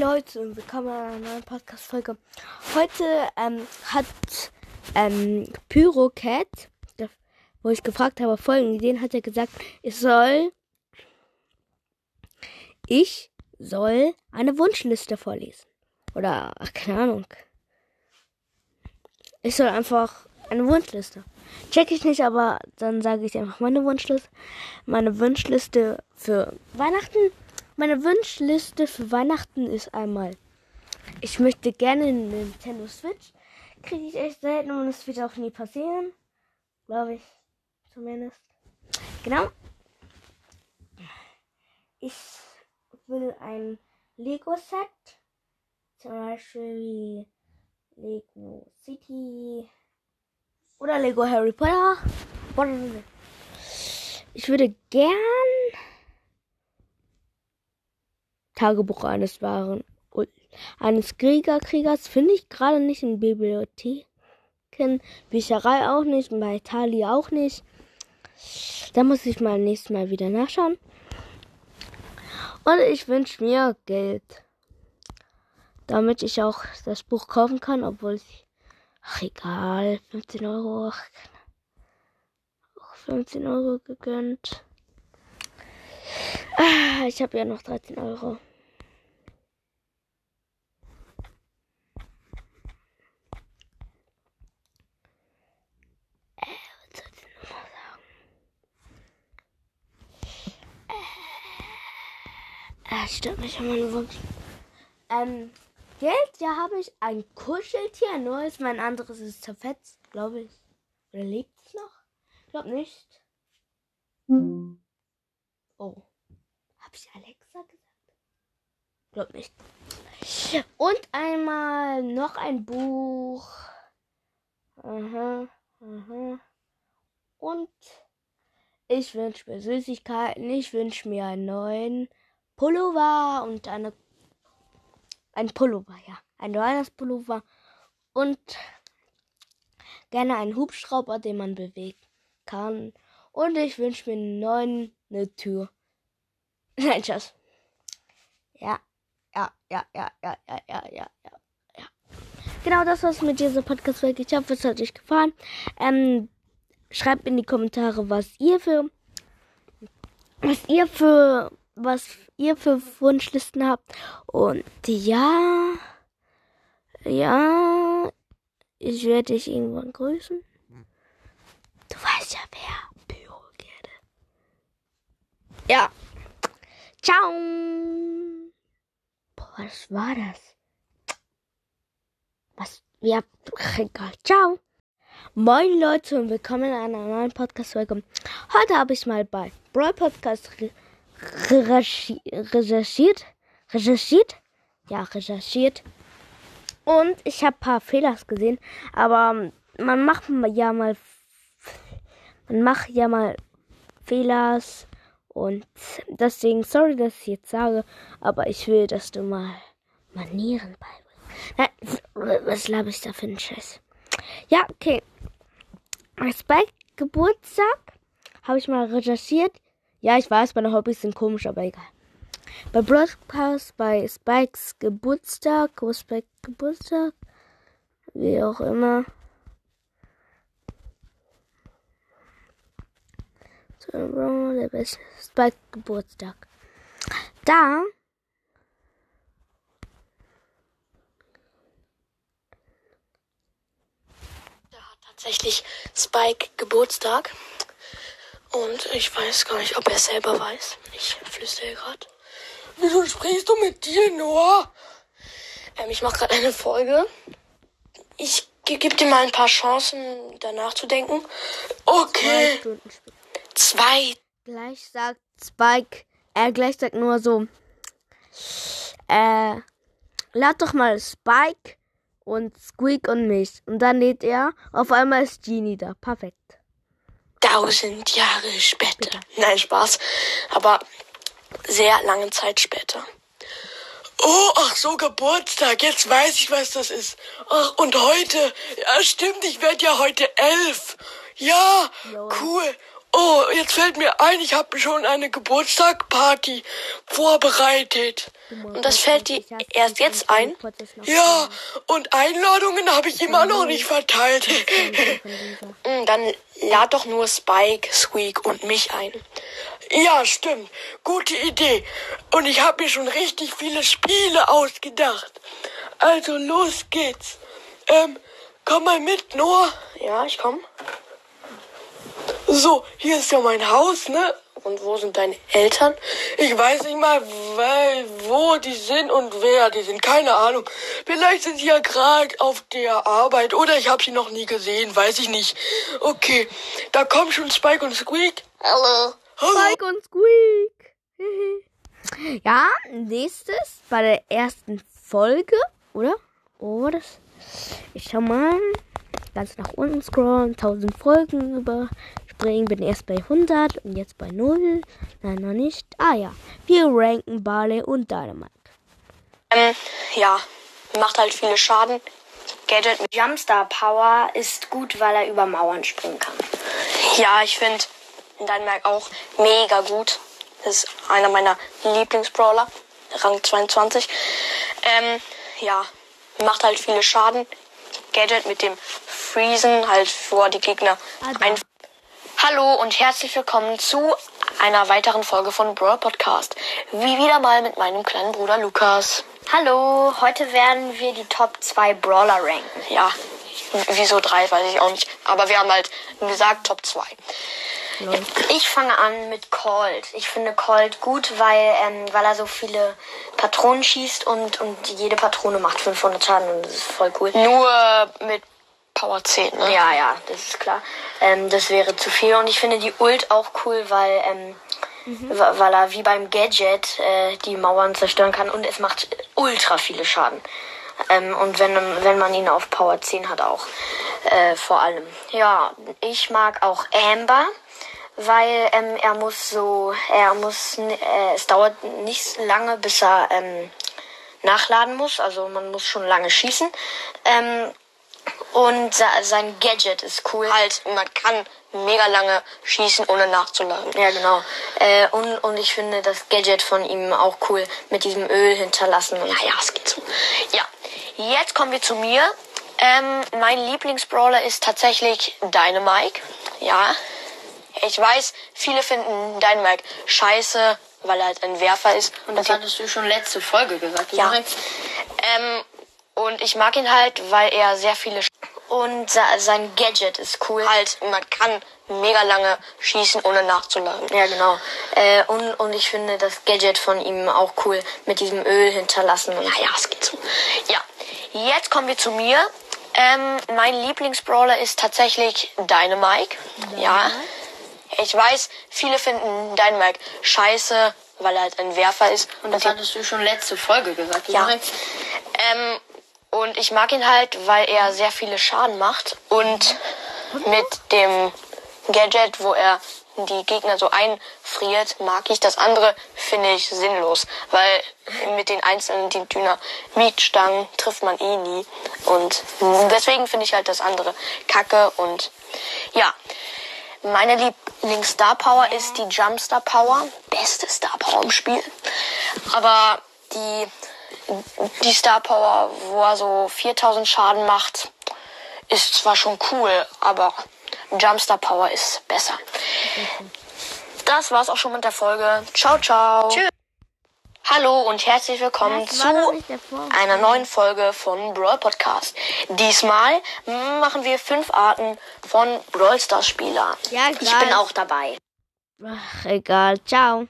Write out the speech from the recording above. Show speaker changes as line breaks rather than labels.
Leute und willkommen in einer neuen Podcast-Folge. Heute ähm, hat ähm, PyroCat, wo ich gefragt habe, folgende Ideen, hat er gesagt, ich soll, ich soll eine Wunschliste vorlesen. Oder, ach, keine Ahnung. Ich soll einfach eine Wunschliste. Check ich nicht, aber dann sage ich einfach meine Wunschliste. Meine Wunschliste für Weihnachten meine Wunschliste für Weihnachten ist einmal, ich möchte gerne eine Nintendo Switch. Kriege ich echt selten und es wird auch nie passieren. Glaube ich. Zumindest. Genau. Ich will ein Lego-Set. Zum Beispiel wie Lego City oder Lego Harry Potter. Ich würde gern Tagebuch eines wahren eines Kriegerkriegers finde ich gerade nicht in Bibliotheken, Bücherei auch nicht, bei Tali auch nicht. Da muss ich mal nächstes Mal wieder nachschauen. Und ich wünsche mir Geld, damit ich auch das Buch kaufen kann, obwohl ich, ach egal, 15 Euro, ach, 15 Euro gegönnt. Ah, ich habe ja noch 13 Euro. Das stört mich an meinem Wunsch. Ähm, Geld, ja, habe ich ein Kuscheltier, ein neues. Mein anderes ist zerfetzt, glaube ich. Oder lebt es noch? Ich glaube nicht. Oh. Habe ich Alexa gesagt? Glaub nicht. Und einmal noch ein Buch. Aha, aha. Und ich wünsche mir Süßigkeiten. Ich wünsche mir einen neuen Pullover und eine ein Pullover, ja, ein Weihnachtspullover und gerne einen Hubschrauber, den man bewegen kann. Und ich wünsche mir einen neuen eine Tür. Nein, Schatz. Ja, ja, ja, ja, ja, ja, ja, ja, ja. Genau das war's mit dieser Podcast-Folge. Ich hoffe, es hat euch gefallen. Ähm, schreibt in die Kommentare, was ihr für was ihr für was ihr für Wunschlisten habt. Und ja, ja, ich werde dich irgendwann grüßen. Du weißt ja wer, Pyrogerde. Ja. Ciao. Boah, was war das? Was? Ja, egal. Ciao. Moin Leute und willkommen in einer neuen Podcast-Folge. Heute habe ich mal bei Brawl Podcast recherchiert. Recherchiert? Ja, recherchiert. Und ich habe ein paar Fehler gesehen, aber man macht ja mal man macht ja mal Fehler und deswegen sorry, dass ich jetzt sage, aber ich will, dass du mal Manieren beibringst. Was laber ich da für einen Scheiß? Ja, okay. Spike Geburtstag habe ich mal recherchiert. Ja, ich weiß, meine Hobbys sind komisch, aber egal. Bei Broadcast, bei Spikes Geburtstag, Spike Geburtstag, wie auch immer. Der beste Spike Geburtstag. Da
Da hat tatsächlich Spike Geburtstag. Und ich weiß gar nicht, ob er selber weiß. Ich flüstere gerade. Wieso sprichst du mit dir, Noah? Ähm, ich mache gerade eine Folge. Ich gebe dir mal ein paar Chancen, danach zu denken. Okay. Zwei.
Gleich sagt Spike, er äh, gleich sagt nur so, äh, lad doch mal Spike und Squeak und mich. Und dann lädt er, auf einmal ist Genie da. Perfekt
tausend Jahre später. Nein, Spaß. Aber sehr lange Zeit später. Oh, ach so, Geburtstag. Jetzt weiß ich, was das ist. Ach, und heute. Ja, stimmt, ich werde ja heute elf. Ja, cool. Oh, jetzt fällt mir ein, ich habe schon eine Geburtstagparty vorbereitet.
Und das fällt dir erst jetzt ein?
Ja, und Einladungen habe ich immer noch nicht verteilt.
Hm, Dann lad doch nur Spike, Squeak und mich ein.
Ja, stimmt. Gute Idee. Und ich habe mir schon richtig viele Spiele ausgedacht. Also los geht's. Ähm, komm mal mit, Noah.
Ja, ich komm.
So, hier ist ja mein Haus, ne?
Und wo sind deine Eltern?
Ich weiß nicht mal, weil, wo die sind und wer die sind. Keine Ahnung. Vielleicht sind sie ja gerade auf der Arbeit oder ich habe sie noch nie gesehen. Weiß ich nicht. Okay, da kommen schon Spike und Squeak.
Hallo.
Hallo.
Spike und Squeak. ja, nächstes bei der ersten Folge, oder? War das? Ich schau mal. Ganz nach unten scrollen, 1000 Folgen überspringen, bin erst bei 100 und jetzt bei 0. Nein, noch nicht. Ah ja, wir ranken Barley und Dynamite.
Ähm, ja, macht halt viele Schaden. Gadget mit Jumpstar Power ist gut, weil er über Mauern springen kann. Ja, ich finde Dynamite auch mega gut. Das ist einer meiner Lieblingsbrawler. Rang 22. Ähm, ja, macht halt viele Schaden. Gadget mit dem Freezen halt vor die Gegner
Ah, da.
Hallo und herzlich willkommen zu einer weiteren Folge von Brawl Podcast. Wie wieder mal mit meinem kleinen Bruder Lukas. Hallo, heute werden wir die Top 2 Brawler ranken. Ja, wieso drei, weiß ich auch nicht. Aber wir haben halt gesagt Top 2. Ich fange an mit Colt. Ich finde Colt gut, weil, ähm, weil er so viele Patronen schießt und, und jede Patrone macht 500 Schaden und das ist voll cool.
Nur mit Power 10, ne?
Ja, ja, das ist klar. Ähm, das wäre zu viel. Und ich finde die Ult auch cool, weil, ähm, wa- weil er wie beim Gadget äh, die Mauern zerstören kann und es macht ultra viele Schaden. Ähm, und wenn, wenn man ihn auf Power 10 hat auch. Äh, vor allem. Ja, ich mag auch Amber. Weil ähm, er muss so, er muss, äh, es dauert nicht lange, bis er ähm, nachladen muss. Also man muss schon lange schießen. Ähm, und sein Gadget ist cool.
Halt, man kann mega lange schießen, ohne nachzuladen.
Ja, genau. Äh, und, und ich finde das Gadget von ihm auch cool mit diesem Öl hinterlassen. Und
Ja, ja, es geht so. Ja, jetzt kommen wir zu mir. Ähm, mein Lieblingsbrawler ist tatsächlich Dynamite. Ja, ich weiß, viele finden Dynamite scheiße, weil er halt ein Werfer ist.
Und das hattest du schon letzte Folge gesagt.
Ja. Ähm, und ich mag ihn halt, weil er sehr viele Sch
Und sein Gadget ist cool.
halt, man kann mega lange schießen, ohne nachzuladen.
Ja, genau. Äh, und, und ich finde das Gadget von ihm auch cool mit diesem Öl hinterlassen. Und
Ja, ja, es geht so. Ja, jetzt kommen wir zu mir. Ähm, mein Lieblingsbrawler ist tatsächlich Dynamite. Ja, ich weiß, viele finden Dynamite scheiße, weil er halt ein Werfer ist.
Und das hattest du schon letzte Folge gesagt.
Ja. Ähm, und ich mag ihn halt, weil er sehr viele Schaden macht. Und mit dem Gadget, wo er die Gegner so einfriert, mag ich. Das andere finde ich sinnlos, weil mit den einzelnen Dynamitstangen trifft man eh nie. Und deswegen finde ich halt das andere kacke. Und ja, meine Lieblings-Star Power ist die Jump Star Power. Beste Star Power im Spiel. Aber die, die Star Power, wo er so 4000 Schaden macht, ist zwar schon cool, aber Jump Star Power ist besser. Das war's auch schon mit der Folge. Ciao, ciao. Tschüss. Hallo und herzlich willkommen
doch
zu einer neuen Folge von Brawl Podcast. Diesmal machen wir fünf Arten von Brawl Stars Spielern.
Ja,
Ich bin auch dabei.
Ach, egal. Ciao.